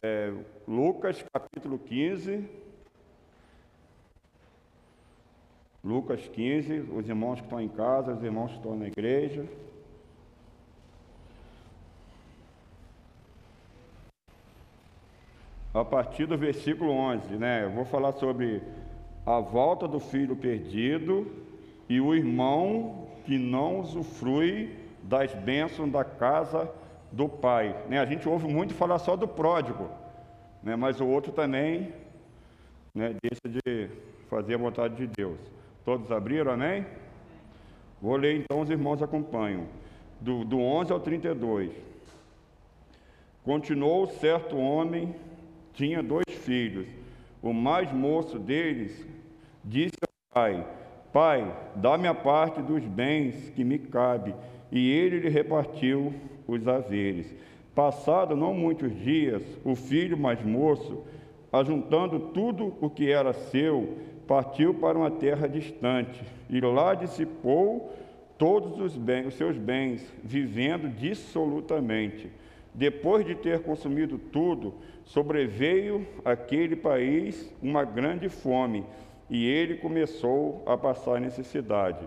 É, Lucas capítulo 15. Lucas 15, os irmãos que estão em casa, os irmãos que estão na igreja. A partir do versículo 11, né? Eu vou falar sobre a volta do filho perdido e o irmão que não usufrui das bênçãos da casa do pai. Né? A gente ouve muito falar só do pródigo, né? mas o outro também né, deixa de fazer a vontade de Deus. Todos abriram, amém? Vou ler então, os irmãos acompanham. Do, do 11 ao 32. Continuou certo homem, tinha dois filhos. O mais moço deles disse ao pai: Pai, dá-me a parte dos bens que me cabe. E ele lhe repartiu os haveres. Passado não muitos dias, o filho mais moço, ajuntando tudo o que era seu, partiu para uma terra distante e lá dissipou todos os, bens, os seus bens, vivendo dissolutamente. Depois de ter consumido tudo, sobreveio àquele país uma grande fome e ele começou a passar necessidade.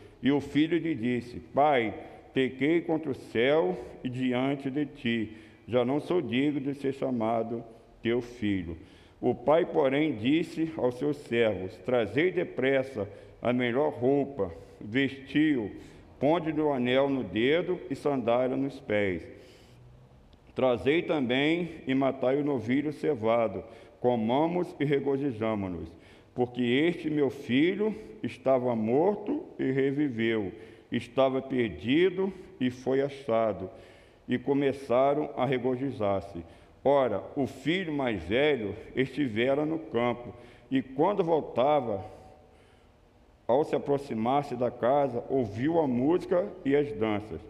E o filho lhe disse: Pai, pequei contra o céu e diante de ti, já não sou digno de ser chamado teu filho. O pai, porém, disse aos seus servos: Trazei depressa a melhor roupa, vestiu, ponde-lhe o anel no dedo e sandália nos pés. Trazei também e matai o novilho cevado, comamos e regozijamo-nos, porque este meu filho estava morto e reviveu, estava perdido e foi achado. E começaram a regozijar-se. Ora, o filho mais velho estivera no campo, e quando voltava, ao se aproximar-se da casa, ouviu a música e as danças.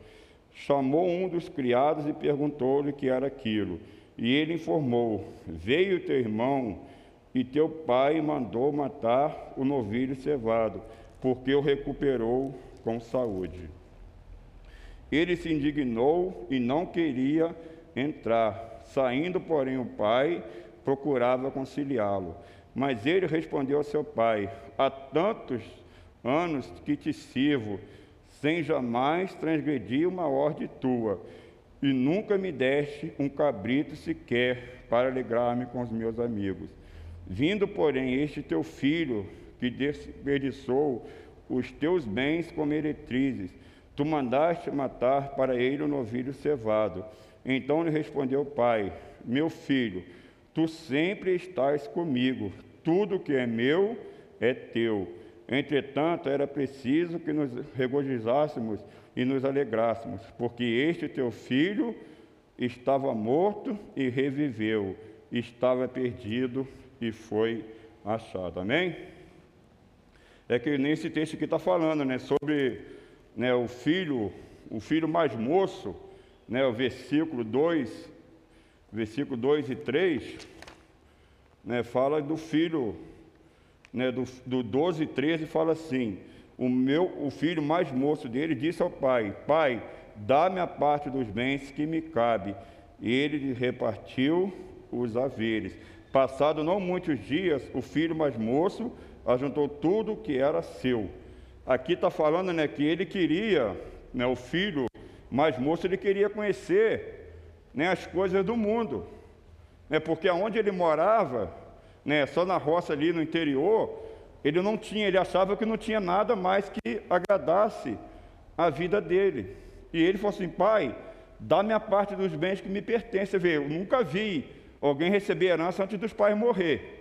Chamou um dos criados e perguntou-lhe o que era aquilo. E ele informou: Veio teu irmão, e teu pai mandou matar o novilho cevado, porque o recuperou com saúde. Ele se indignou e não queria entrar. Saindo, porém, o pai procurava conciliá-lo. Mas ele respondeu ao seu pai: Há tantos anos que te sirvo, sem jamais transgredir uma ordem tua, e nunca me deste um cabrito sequer para alegrar-me com os meus amigos. Vindo, porém, este teu filho, que desperdiçou os teus bens como meretrizes, tu mandaste matar para ele o um novilho cevado. Então lhe respondeu o pai: Meu filho, tu sempre estás comigo, tudo que é meu é teu. Entretanto, era preciso que nos regozijássemos e nos alegrássemos, porque este teu filho estava morto e reviveu, estava perdido e foi achado. Amém? É que nesse texto aqui está falando, né, sobre né, o filho, o filho mais moço né, o versículo 2, versículo 2 e 3, né, fala do filho, né, do, do 12 e 13, fala assim: o, meu, o filho mais moço dele disse ao pai: Pai, dá-me a parte dos bens que me cabe. E ele repartiu os haveres. Passado não muitos dias, o filho mais moço ajuntou tudo que era seu. Aqui está falando né, que ele queria, né, o filho mas moço ele queria conhecer né, as coisas do mundo, né, porque aonde ele morava, né, só na roça ali no interior, ele não tinha, ele achava que não tinha nada mais que agradasse a vida dele. E ele falou assim: Pai, dá-me a parte dos bens que me pertencem. Vê, eu nunca vi alguém receber herança antes dos pais morrer.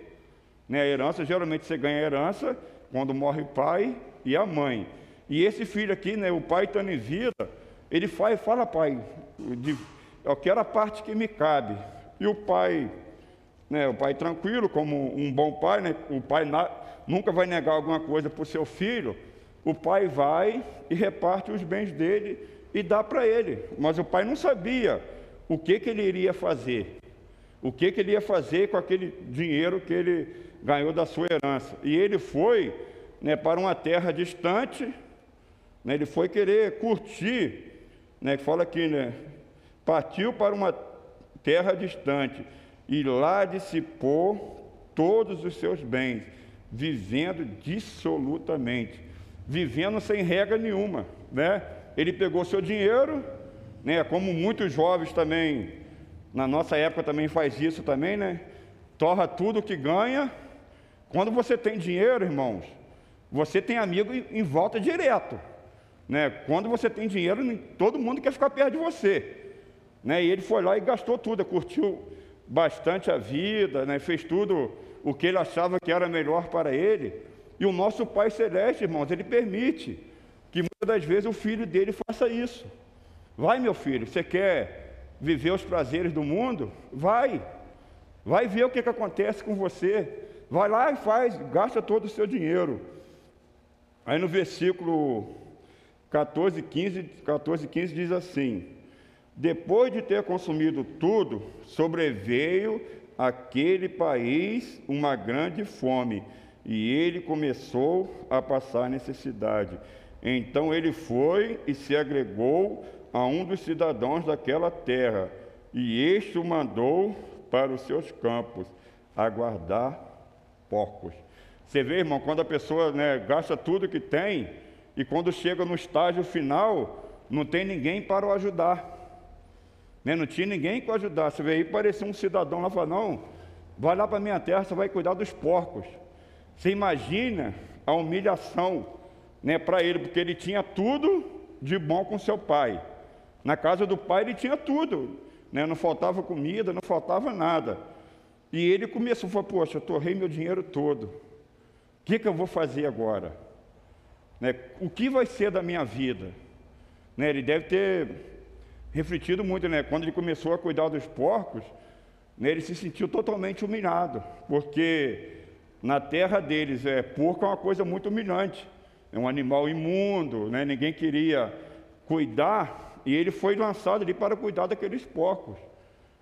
Né, a herança, geralmente você ganha herança quando morre o pai e a mãe. E esse filho aqui, né, o pai estando em vida, ele fala, fala pai, eu quero a parte que me cabe. E o pai, né, o pai tranquilo, como um bom pai, né, o pai na, nunca vai negar alguma coisa para o seu filho, o pai vai e reparte os bens dele e dá para ele. Mas o pai não sabia o que, que ele iria fazer, o que, que ele ia fazer com aquele dinheiro que ele ganhou da sua herança. E ele foi né, para uma terra distante, né, ele foi querer curtir, né, que fala aqui, né, partiu para uma terra distante e lá dissipou todos os seus bens, vivendo dissolutamente, vivendo sem regra nenhuma, né? Ele pegou seu dinheiro, né? Como muitos jovens também, na nossa época também faz isso também, né? Torra tudo que ganha. Quando você tem dinheiro, irmãos, você tem amigo em volta direto, né? Quando você tem dinheiro, todo mundo quer ficar perto de você. Né? E ele foi lá e gastou tudo, curtiu bastante a vida, né? fez tudo o que ele achava que era melhor para ele. E o nosso Pai Celeste, irmãos, ele permite que muitas das vezes o filho dele faça isso. Vai, meu filho, você quer viver os prazeres do mundo? Vai. Vai ver o que, que acontece com você. Vai lá e faz, gasta todo o seu dinheiro. Aí no versículo 14, 15, 14, 15 diz assim: depois de ter consumido tudo, sobreveio aquele país uma grande fome, e ele começou a passar necessidade. Então ele foi e se agregou a um dos cidadãos daquela terra, e este o mandou para os seus campos, a guardar porcos. Você vê, irmão, quando a pessoa né, gasta tudo que tem, e quando chega no estágio final, não tem ninguém para o ajudar. Né? Não tinha ninguém que ajudasse. Você veio aí, parecia um cidadão lá falou, não, vai lá para a minha terra, você vai cuidar dos porcos. Você imagina a humilhação né, para ele, porque ele tinha tudo de bom com seu pai. Na casa do pai ele tinha tudo, né, não faltava comida, não faltava nada. E ele começou a falar, poxa, eu torrei meu dinheiro todo. O que, que eu vou fazer agora? Né, o que vai ser da minha vida? Né, ele deve ter refletido muito, né? Quando ele começou a cuidar dos porcos, né, ele se sentiu totalmente humilhado, porque na terra deles, é, porco é uma coisa muito humilhante, é um animal imundo, né? ninguém queria cuidar, e ele foi lançado ali para cuidar daqueles porcos.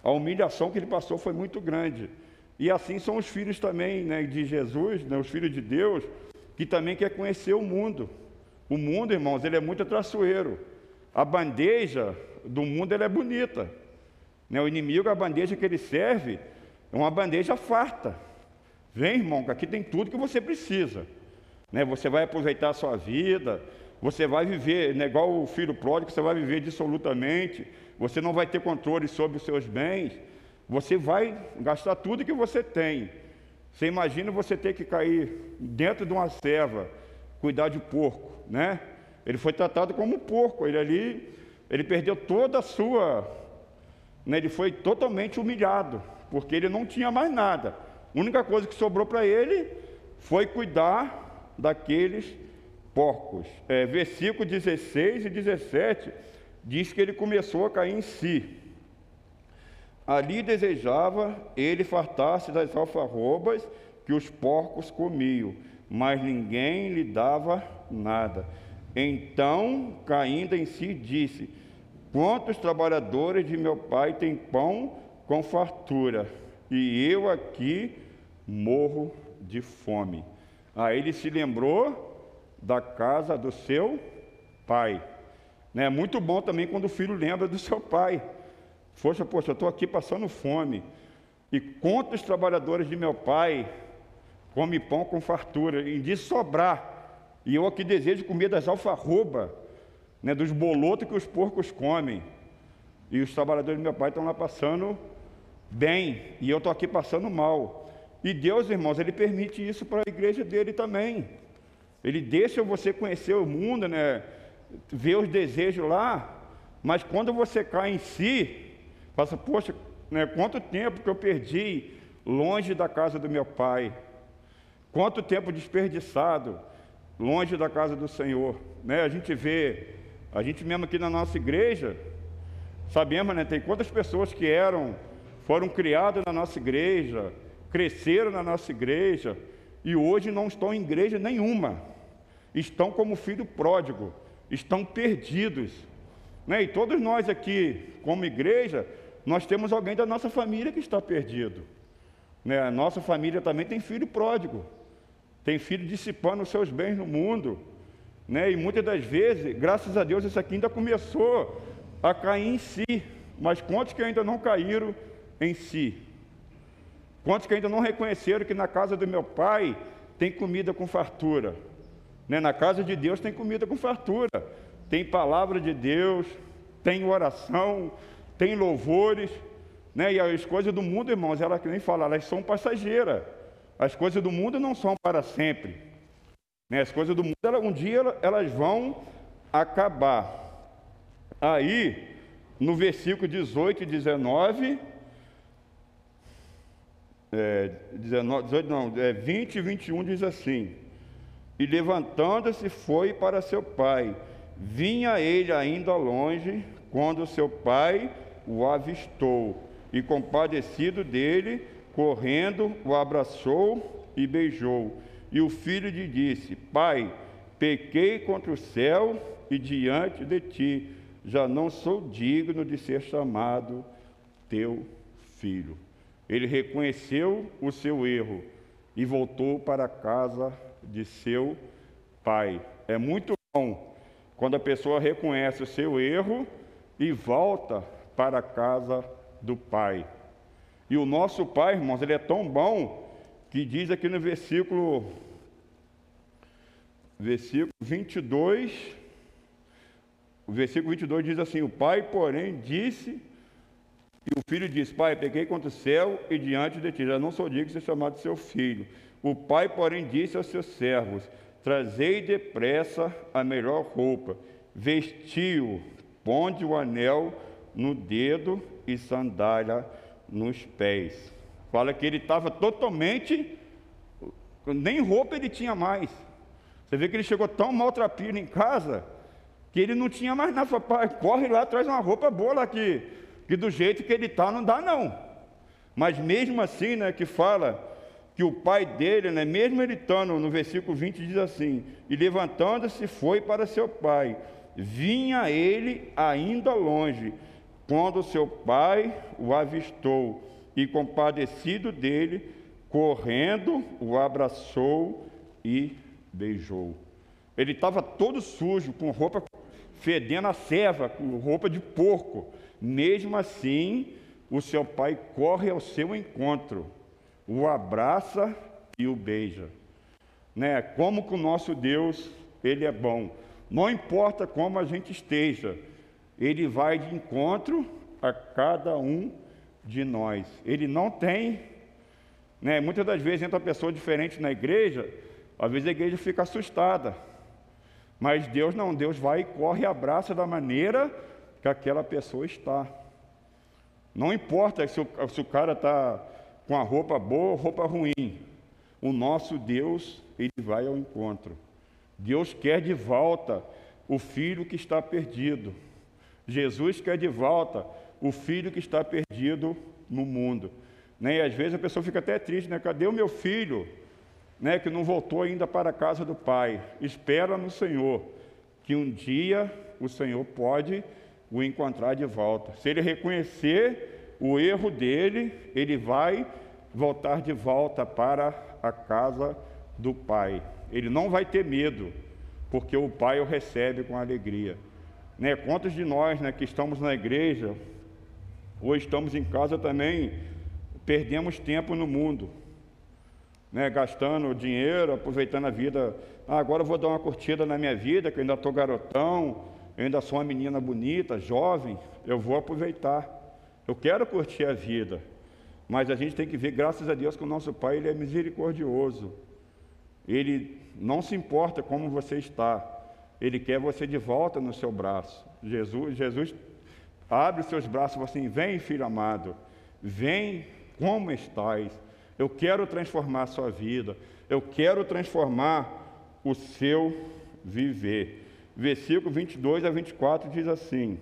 A humilhação que ele passou foi muito grande. E assim são os filhos também né, de Jesus, né, os filhos de Deus, que também quer conhecer o mundo. O mundo, irmãos, ele é muito traiçoeiro. A bandeja do mundo ela é bonita. Né? O inimigo, a bandeja que ele serve, é uma bandeja farta. Vem, irmão, que aqui tem tudo que você precisa. Né? Você vai aproveitar a sua vida, você vai viver, né, igual o filho pródigo, você vai viver dissolutamente, você não vai ter controle sobre os seus bens, você vai gastar tudo que você tem. Você imagina você ter que cair dentro de uma serva, cuidar de porco, né? Ele foi tratado como porco, ele ali ele perdeu toda a sua. Né, ele foi totalmente humilhado, porque ele não tinha mais nada. A única coisa que sobrou para ele foi cuidar daqueles porcos. É, versículo 16 e 17 diz que ele começou a cair em si. Ali desejava ele fartar-se das alfarrobas que os porcos comiam, mas ninguém lhe dava nada. Então, caindo em si, disse: Quantos trabalhadores de meu pai têm pão com fartura, e eu aqui morro de fome. Aí ele se lembrou da casa do seu pai. É né? muito bom também quando o filho lembra do seu pai. Poxa, poxa, eu estou aqui passando fome. E quantos trabalhadores de meu pai comem pão com fartura, e de sobrar. E eu aqui desejo comer das alfarrobas né, dos bolotos que os porcos comem. E os trabalhadores do meu pai estão lá passando bem, e eu estou aqui passando mal. E Deus, irmãos, Ele permite isso para a igreja dele também. Ele deixa você conhecer o mundo, né? ver os desejos lá, mas quando você cai em si, passa, poxa, né, quanto tempo que eu perdi longe da casa do meu pai, quanto tempo desperdiçado longe da casa do Senhor. Né? A gente vê, a gente mesmo aqui na nossa igreja, sabemos, né, tem quantas pessoas que eram, foram criadas na nossa igreja, cresceram na nossa igreja e hoje não estão em igreja nenhuma, estão como filho pródigo, estão perdidos. Né? E todos nós aqui, como igreja, nós temos alguém da nossa família que está perdido. Né? A nossa família também tem filho pródigo, tem filho dissipando os seus bens no mundo. Né? E muitas das vezes, graças a Deus, isso aqui ainda começou a cair em si. Mas quantos que ainda não caíram em si? Quantos que ainda não reconheceram que na casa do meu pai tem comida com fartura? Né? Na casa de Deus tem comida com fartura, tem palavra de Deus, tem oração, tem louvores. Né? E as coisas do mundo, irmãos, elas nem falam, elas são passageiras. As coisas do mundo não são para sempre. Né? As coisas do mundo, um dia elas vão acabar. Aí, no versículo 18 e 19, é, 19, 18, não, é, 20 e 21 diz assim: E levantando-se foi para seu pai. Vinha ele ainda longe, quando seu pai o avistou, e compadecido dele, correndo, o abraçou e beijou. E o filho lhe disse: Pai, pequei contra o céu e diante de ti, já não sou digno de ser chamado teu filho. Ele reconheceu o seu erro e voltou para a casa de seu pai. É muito bom quando a pessoa reconhece o seu erro e volta para a casa do pai. E o nosso pai, irmãos, ele é tão bom que diz aqui no versículo versículo 22, o versículo 22 diz assim: O pai, porém, disse e o filho disse: Pai, peguei contra o céu e diante de ti, já não sou digno de ser chamado seu filho. O pai, porém, disse aos seus servos: Trazei depressa a melhor roupa, vestiu, ponde o anel no dedo e sandália nos pés. Fala que ele estava totalmente, nem roupa ele tinha mais. Você vê que ele chegou tão maltrapilho em casa que ele não tinha mais nada. Pai, corre lá, traz uma roupa boa lá que que do jeito que ele está não dá não. Mas mesmo assim, né, que fala que o pai dele, né, mesmo ele estando no versículo 20, diz assim: E levantando-se foi para seu pai. Vinha ele ainda longe, quando seu pai o avistou, e compadecido dele, correndo, o abraçou e beijou. Ele estava todo sujo, com roupa fedendo a ceva, com roupa de porco. Mesmo assim, o seu pai corre ao seu encontro, o abraça e o beija. Né? Como que o nosso Deus, ele é bom. Não importa como a gente esteja, ele vai de encontro a cada um de nós. Ele não tem, né? Muitas das vezes entra pessoa diferente na igreja, às vezes a igreja fica assustada. Mas Deus não, Deus vai e corre e abraça da maneira que aquela pessoa está. Não importa se o, se o cara está com a roupa boa ou roupa ruim, o nosso Deus, ele vai ao encontro. Deus quer de volta o filho que está perdido. Jesus quer de volta o filho que está perdido no mundo. Né? E às vezes a pessoa fica até triste, né? Cadê o meu filho? Né, que não voltou ainda para a casa do pai. Espera no Senhor, que um dia o Senhor pode o encontrar de volta. Se ele reconhecer o erro dele, ele vai voltar de volta para a casa do Pai. Ele não vai ter medo, porque o Pai o recebe com alegria. Né? Quantos de nós né, que estamos na igreja, ou estamos em casa também, perdemos tempo no mundo, né? gastando dinheiro, aproveitando a vida. Ah, agora eu vou dar uma curtida na minha vida, que eu ainda estou garotão, eu ainda sou uma menina bonita, jovem, eu vou aproveitar. Eu quero curtir a vida. Mas a gente tem que ver, graças a Deus, que o nosso Pai ele é misericordioso. Ele não se importa como você está. Ele quer você de volta no seu braço. Jesus, Jesus abre os seus braços e fala assim: Vem, filho amado, vem como estás. Eu quero transformar a sua vida. Eu quero transformar o seu viver. Versículo 22 a 24 diz assim: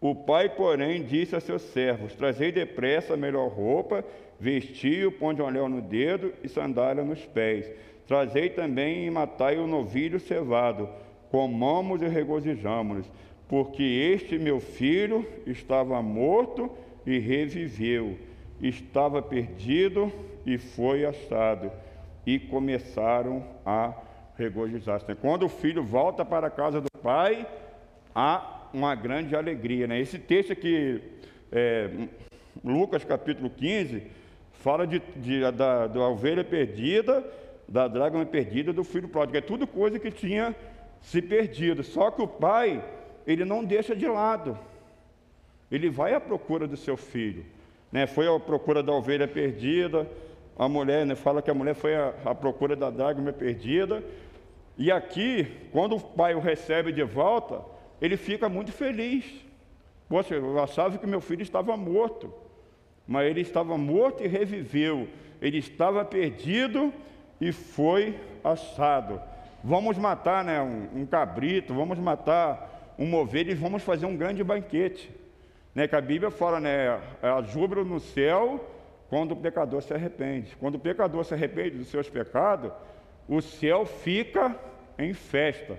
o pai, porém, disse a seus servos: Trazei depressa a melhor roupa, vestiu, ponde um anel no dedo e sandália nos pés. Trazei também e matai o novilho cevado, comamos e regozijamos porque este meu filho estava morto e reviveu, estava perdido e foi achado. E começaram a regozijar-se. Quando o filho volta para a casa do pai, há uma grande alegria. Né? Esse texto aqui, é, Lucas capítulo 15, fala de, de, da, da ovelha perdida, da dragma perdida, do filho pródigo. É tudo coisa que tinha se perdido. Só que o pai, ele não deixa de lado. Ele vai à procura do seu filho. Né? Foi à procura da ovelha perdida. A mulher né, fala que a mulher foi à, procura da dragma perdida. E aqui, quando o pai o recebe de volta, ele fica muito feliz. Poxa, eu achava que meu filho estava morto, mas ele estava morto e reviveu. Ele estava perdido e foi achado. Vamos matar né, um, um cabrito, vamos matar um ovelha e vamos fazer um grande banquete. Né, que a Bíblia fala, né, há júbilo no céu quando o pecador se arrepende. Quando o pecador se arrepende dos seus pecados, o céu fica em festa.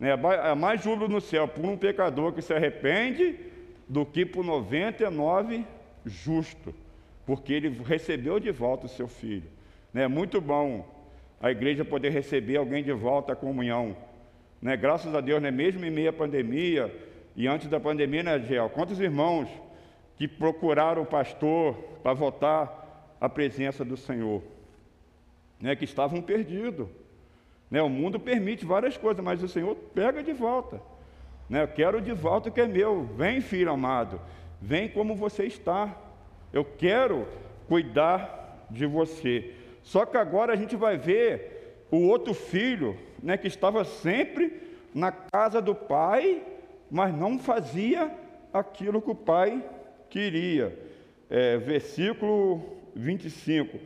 É mais júbilo no céu por um pecador que se arrepende do que por 99 justo, porque ele recebeu de volta o seu filho. É muito bom a igreja poder receber alguém de volta à comunhão. Né? Graças a Deus, né? mesmo em meio à pandemia e antes da pandemia, né, Gel? Quantos irmãos que procuraram o pastor para voltar à presença do Senhor, né? que estavam perdidos. Né? O mundo permite várias coisas, mas o Senhor pega de volta. Né? Eu quero de volta o que é meu. Vem, filho amado, vem como você está. Eu quero cuidar de você. Só que agora a gente vai ver o outro filho, né, que estava sempre na casa do pai, mas não fazia aquilo que o pai queria. É, versículo 25.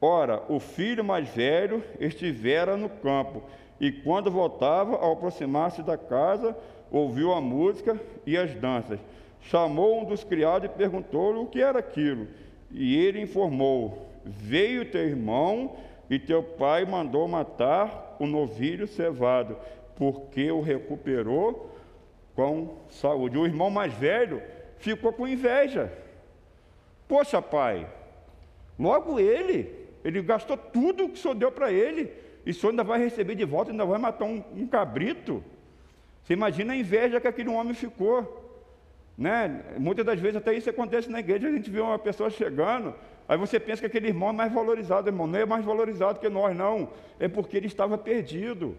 Ora, o filho mais velho estivera no campo, e quando voltava, ao aproximar-se da casa, ouviu a música e as danças. Chamou um dos criados e perguntou-lhe o que era aquilo. E ele informou: Veio teu irmão e teu pai mandou matar o novilho cevado, porque o recuperou com saúde. O irmão mais velho ficou com inveja. Poxa, pai, logo ele ele gastou tudo que o senhor deu para ele. E o senhor ainda vai receber de volta, ainda vai matar um, um cabrito. Você imagina a inveja que aquele homem ficou. Né? Muitas das vezes até isso acontece na igreja, a gente vê uma pessoa chegando, aí você pensa que aquele irmão é mais valorizado, irmão, não é mais valorizado que nós, não, é porque ele estava perdido.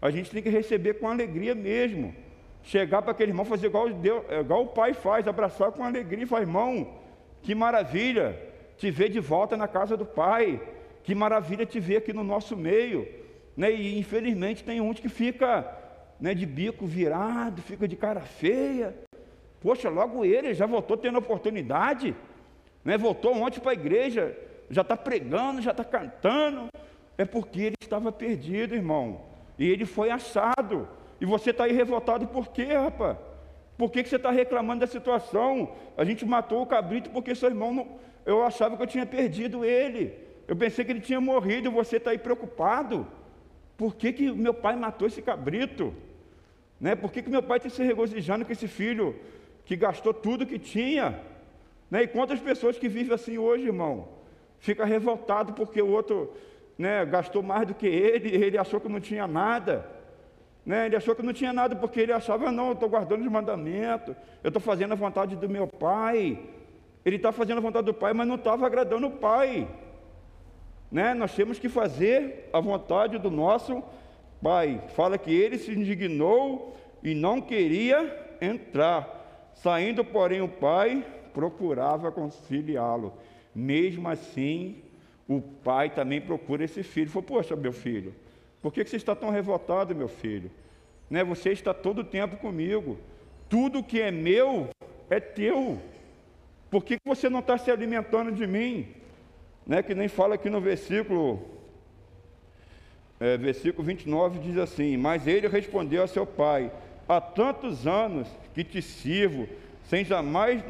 A gente tem que receber com alegria mesmo. Chegar para aquele irmão, fazer igual, Deus, igual o pai faz, abraçar com alegria e falar, irmão, que maravilha, te ver de volta na casa do Pai. Que maravilha te ver aqui no nosso meio. Né? E infelizmente tem uns que fica né, de bico virado, fica de cara feia. Poxa, logo ele já voltou tendo oportunidade, né? voltou ontem para a igreja, já está pregando, já está cantando. É porque ele estava perdido, irmão. E ele foi achado. E você está aí revoltado por quê, rapaz? Por que, que você está reclamando da situação? A gente matou o cabrito porque seu irmão não, eu achava que eu tinha perdido ele. Eu pensei que ele tinha morrido e você está aí preocupado. Por que, que meu pai matou esse cabrito? Né? Por que, que meu pai está se regozijando com esse filho que gastou tudo que tinha? Né? E quantas pessoas que vivem assim hoje, irmão? Fica revoltado porque o outro né, gastou mais do que ele, ele achou que não tinha nada. Né? Ele achou que não tinha nada porque ele achava, não, eu estou guardando os mandamentos, eu estou fazendo a vontade do meu pai. Ele está fazendo a vontade do Pai, mas não estava agradando o Pai. Né? Nós temos que fazer a vontade do nosso Pai. Fala que ele se indignou e não queria entrar. Saindo, porém, o Pai procurava conciliá-lo. Mesmo assim, o pai também procura esse filho. Falou, poxa, meu filho, por que você está tão revoltado, meu filho? Né, você está todo o tempo comigo. Tudo que é meu é teu. Por que você não está se alimentando de mim? Né, que nem fala aqui no versículo, é, versículo 29, diz assim: Mas ele respondeu a seu pai: Há tantos anos que te sirvo, sem jamais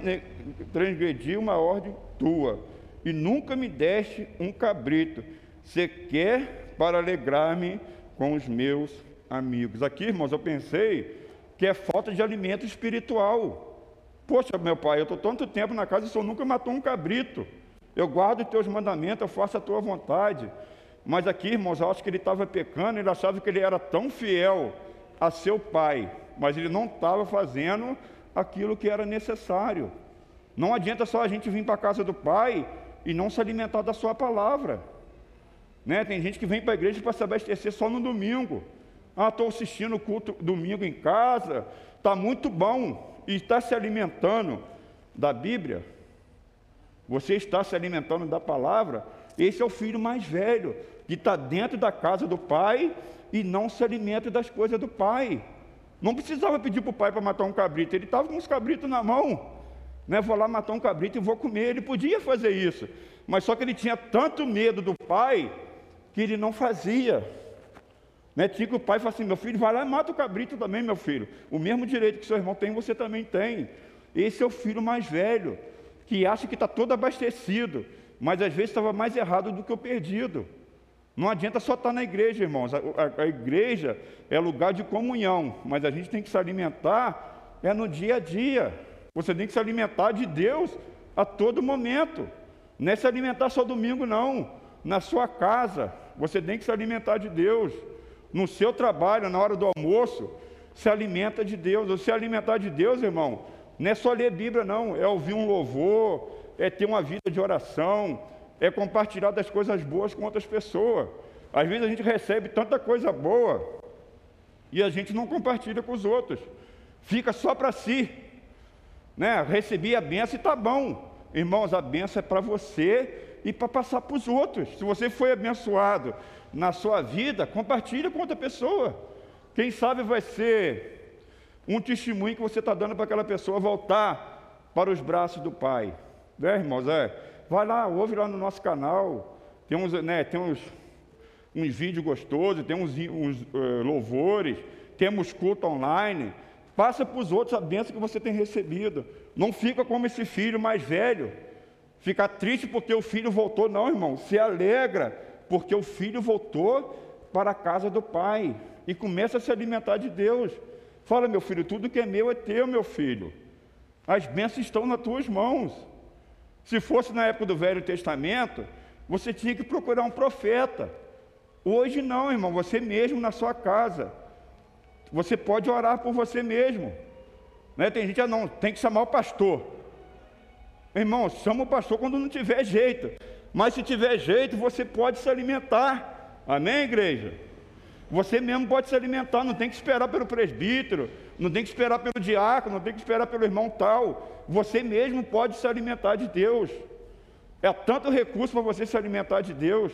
transgredir uma ordem tua, e nunca me deste um cabrito, sequer para alegrar-me com os meus amigos. Aqui, irmãos, eu pensei que é falta de alimento espiritual. Poxa, meu pai, eu estou tanto tempo na casa e o senhor nunca matou um cabrito. Eu guardo os teus mandamentos, eu faço a tua vontade. Mas aqui, irmãos, eu acho que ele estava pecando, ele achava que ele era tão fiel a seu pai, mas ele não estava fazendo aquilo que era necessário. Não adianta só a gente vir para a casa do pai e não se alimentar da sua palavra. Né? Tem gente que vem para a igreja para se abastecer só no domingo. Ah, estou assistindo o culto domingo em casa, está muito bom e está se alimentando da Bíblia, você está se alimentando da palavra, esse é o filho mais velho, que está dentro da casa do pai e não se alimenta das coisas do pai. Não precisava pedir para o pai para matar um cabrito, ele estava com os cabritos na mão. Né? Vou lá matar um cabrito e vou comer. Ele podia fazer isso, mas só que ele tinha tanto medo do pai que ele não fazia. Né? Tinha que o pai fala assim: meu filho, vai lá e mata o cabrito também, meu filho. O mesmo direito que seu irmão tem, você também tem. Esse é o filho mais velho, que acha que está todo abastecido, mas às vezes estava mais errado do que o perdido. Não adianta só estar tá na igreja, irmãos. A, a, a, igreja é lugar de comunhão, mas a gente tem que se alimentar é no dia a dia. Você tem que se alimentar de Deus a todo momento. Não é se alimentar só domingo, não. Na sua casa, você tem que se alimentar de Deus no seu trabalho, na hora do almoço, se alimenta de Deus. Se alimentar de Deus, irmão, não é só ler Bíblia, não, é ouvir um louvor, é ter uma vida de oração, é compartilhar das coisas boas com outras pessoas. Às vezes a gente recebe tanta coisa boa e a gente não compartilha com os outros, fica só para si. Né? Recebi a benção e está bom. Irmãos, a benção é para você e para passar para os outros. Se você foi abençoado na sua vida, compartilhe com outra pessoa. Quem sabe vai ser um testemunho que você está dando para aquela pessoa voltar para os braços do Pai. Né, irmãos? É. Vai lá, ouve lá no nosso canal. Tem uns, né, tem uns, uns vídeos gostosos, tem uns, uns uh, louvores, temos culto online. Passa para os outros a bênção que você tem recebido. Não fica como esse filho mais velho. Ficar triste porque o filho voltou, não, irmão. Se alegra porque o filho voltou para a casa do pai e começa a se alimentar de Deus. Fala, meu filho, tudo que é meu é teu, meu filho. As bênçãos estão nas tuas mãos. Se fosse na época do Velho Testamento, você tinha que procurar um profeta. Hoje não, irmão, você mesmo na sua casa. Você pode orar por você mesmo. Né? Tem gente que ah, não, tem que chamar o pastor. Irmão, chama o pastor quando não tiver jeito. Mas se tiver jeito, você pode se alimentar. Amém, igreja? Você mesmo pode se alimentar, não tem que esperar pelo presbítero, não tem que esperar pelo diácono, não tem que esperar pelo irmão tal. Você mesmo pode se alimentar de Deus. É tanto recurso para você se alimentar de Deus.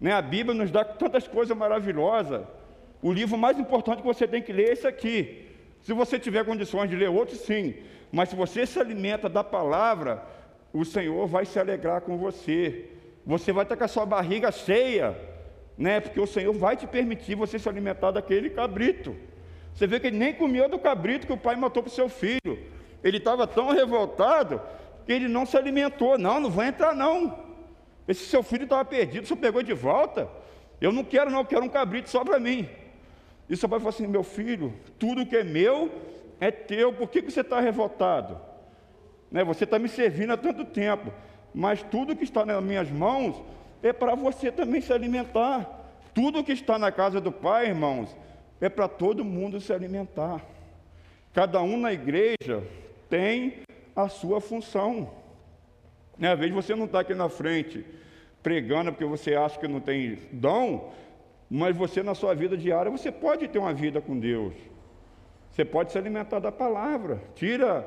Né? A Bíblia nos dá tantas coisas maravilhosas. O livro mais importante que você tem que ler é esse aqui. Se você tiver condições de ler outro, sim. Mas se você se alimenta da palavra, o Senhor vai se alegrar com você. Você vai estar com a sua barriga cheia, né? Porque o Senhor vai te permitir você se alimentar daquele cabrito. Você vê que ele nem comia do cabrito que o pai matou para o seu filho. Ele estava tão revoltado que ele não se alimentou. Não, não vou entrar não. Esse seu filho estava perdido, você pegou de volta. Eu não quero não, eu quero um cabrito só para mim. E seu pai falou assim, meu filho, tudo que é meu é teu, por que, que você está revoltado? Né? Você está me servindo há tanto tempo, mas tudo que está nas minhas mãos é para você também se alimentar. Tudo que está na casa do Pai, irmãos, é para todo mundo se alimentar. Cada um na igreja tem a sua função. Né? Às vezes você não está aqui na frente pregando porque você acha que não tem dom, mas você na sua vida diária você pode ter uma vida com Deus. Você pode se alimentar da palavra. Tira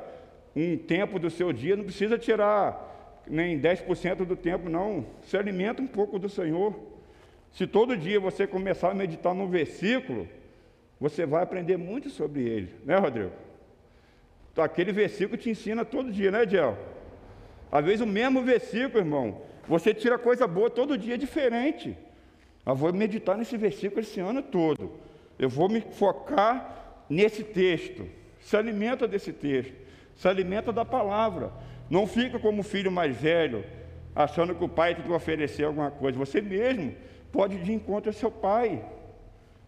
um tempo do seu dia, não precisa tirar nem 10% do tempo, não. Se alimenta um pouco do Senhor. Se todo dia você começar a meditar num versículo, você vai aprender muito sobre ele, né, Rodrigo? Então, aquele versículo te ensina todo dia, né, Diel? Às vezes o mesmo versículo, irmão, você tira coisa boa todo dia diferente. Eu vou meditar nesse versículo esse ano todo. Eu vou me focar nesse texto. Se alimenta desse texto. Se alimenta da palavra. Não fica como o filho mais velho, achando que o pai tem que oferecer alguma coisa. Você mesmo pode ir de encontro ao seu pai.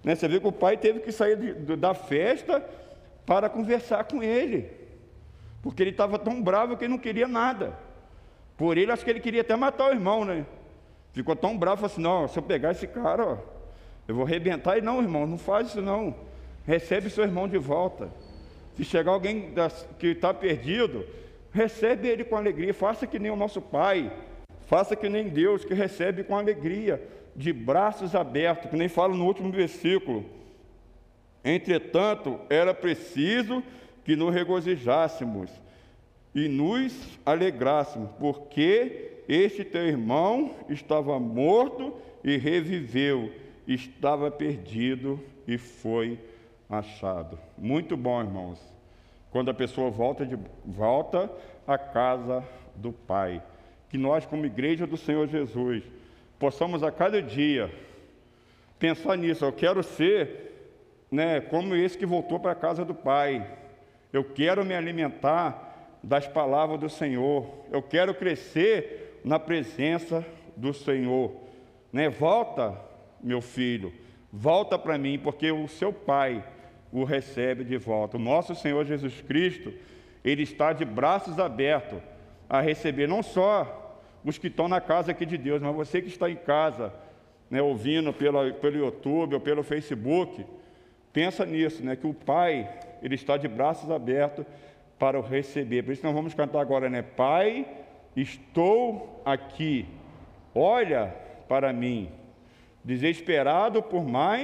Né? Você vê que o pai teve que sair de, da festa para conversar com ele. Porque ele estava tão bravo que ele não queria nada. Por ele, acho que ele queria até matar o irmão, né? Ficou tão bravo, assim, não, se eu pegar esse cara, ó, eu vou arrebentar. E não, irmão, não faz isso não. Recebe seu irmão de volta. Se chegar alguém das, que está perdido, recebe ele com alegria. Faça que nem o nosso Pai. Faça que nem Deus, que recebe com alegria, de braços abertos, que nem fala no último versículo. Entretanto, era preciso que nos regozijássemos e nos alegrássemos, porque este teu irmão estava morto e reviveu, estava perdido e foi achado. Muito bom, irmãos. Quando a pessoa volta de volta à casa do Pai. Que nós, como igreja do Senhor Jesus, possamos a cada dia pensar nisso. Eu quero ser, né, como esse que voltou para a casa do Pai. Eu quero me alimentar das palavras do Senhor. Eu quero crescer na presença do Senhor. Né? Volta, meu filho, volta para mim, porque o seu pai o recebe de volta. O nosso Senhor Jesus Cristo, ele está de braços abertos a receber não só os que estão na casa aqui de Deus, mas você que está em casa, né, ouvindo pela, pelo YouTube ou pelo Facebook, pensa nisso, né, que o Pai, ele está de braços abertos para o receber. Por isso nós vamos cantar agora, né? Pai, Estou aqui, olha para mim, desesperado por mais